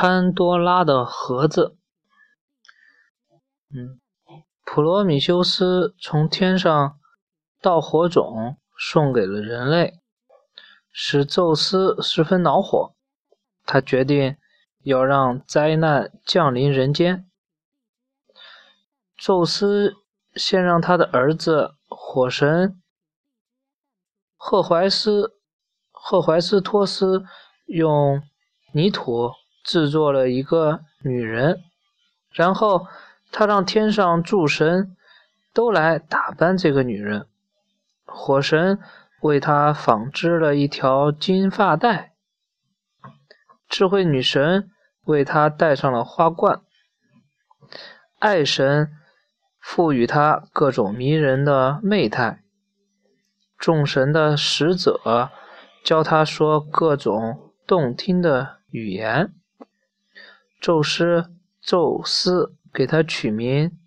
潘多拉的盒子。嗯，普罗米修斯从天上倒火种送给了人类，使宙斯十分恼火。他决定要让灾难降临人间。宙斯先让他的儿子火神赫淮斯赫淮斯托斯用泥土制作了一个女人，然后他让天上诸神都来打扮这个女人。火神为他纺织了一条金发带，智慧女神为他戴上了花冠，爱神。赋予他各种迷人的媚态，众神的使者教他说各种动听的语言。宙斯，宙斯给他取名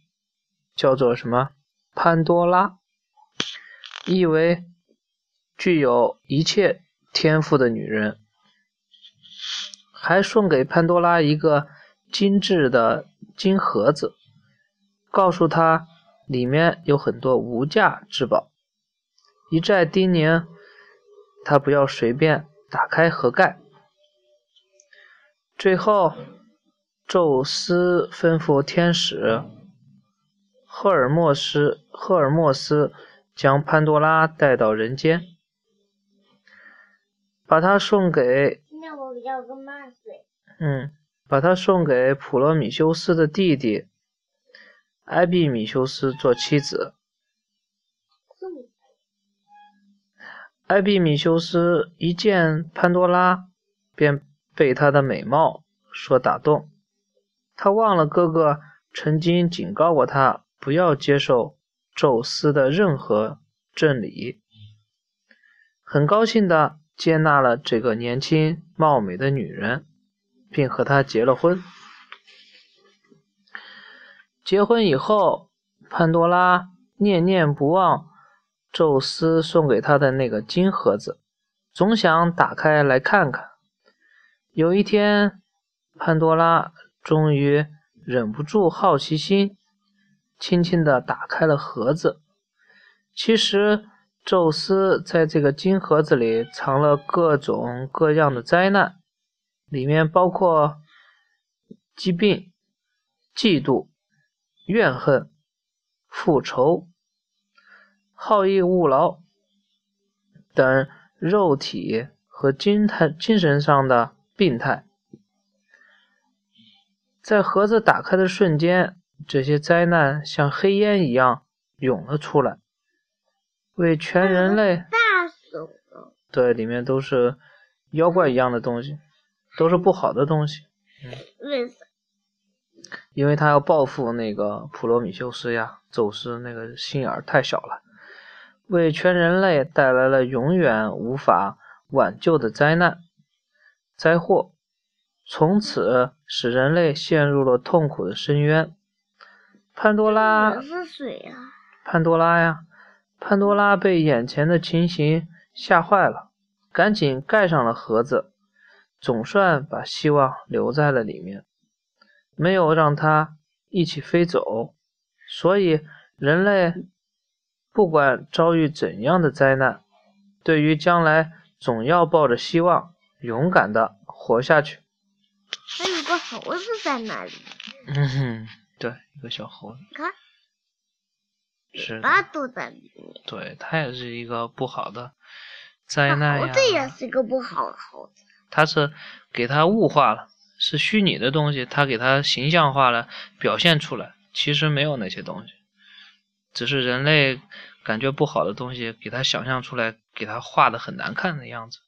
叫做什么？潘多拉，意为具有一切天赋的女人。还送给潘多拉一个精致的金盒子。告诉他，里面有很多无价之宝，一再叮咛他不要随便打开盒盖。最后，宙斯吩咐天使赫尔墨斯，赫尔墨斯将潘多拉带到人间，把他送给。那我要个嗯，把他送给普罗米修斯的弟弟。埃庇米修斯做妻子。埃庇米修斯一见潘多拉，便被她的美貌所打动。他忘了哥哥曾经警告过他，不要接受宙斯的任何赠礼，很高兴的接纳了这个年轻貌美的女人，并和她结了婚。结婚以后，潘多拉念念不忘宙斯送给她的那个金盒子，总想打开来看看。有一天，潘多拉终于忍不住好奇心，轻轻地打开了盒子。其实，宙斯在这个金盒子里藏了各种各样的灾难，里面包括疾病、嫉妒。怨恨、复仇、好逸恶劳等肉体和精态精神上的病态，在盒子打开的瞬间，这些灾难像黑烟一样涌了出来，为全人类。对，里面都是妖怪一样的东西，都是不好的东西。嗯。为啥？因为他要报复那个普罗米修斯呀，宙斯那个心眼儿太小了，为全人类带来了永远无法挽救的灾难、灾祸，从此使人类陷入了痛苦的深渊。潘多拉！潘多拉呀，潘多拉被眼前的情形吓坏了，赶紧盖上了盒子，总算把希望留在了里面。没有让它一起飞走，所以人类不管遭遇怎样的灾难，对于将来总要抱着希望，勇敢的活下去。猴子在那里。嗯哼，对，一个小猴子。你看，是的，都在里面。对，它也是一个不好的灾难呀。猴子也是一个不好的猴子。它是给它物化了。是虚拟的东西，它给它形象化了，表现出来，其实没有那些东西，只是人类感觉不好的东西，给它想象出来，给它画的很难看的样子。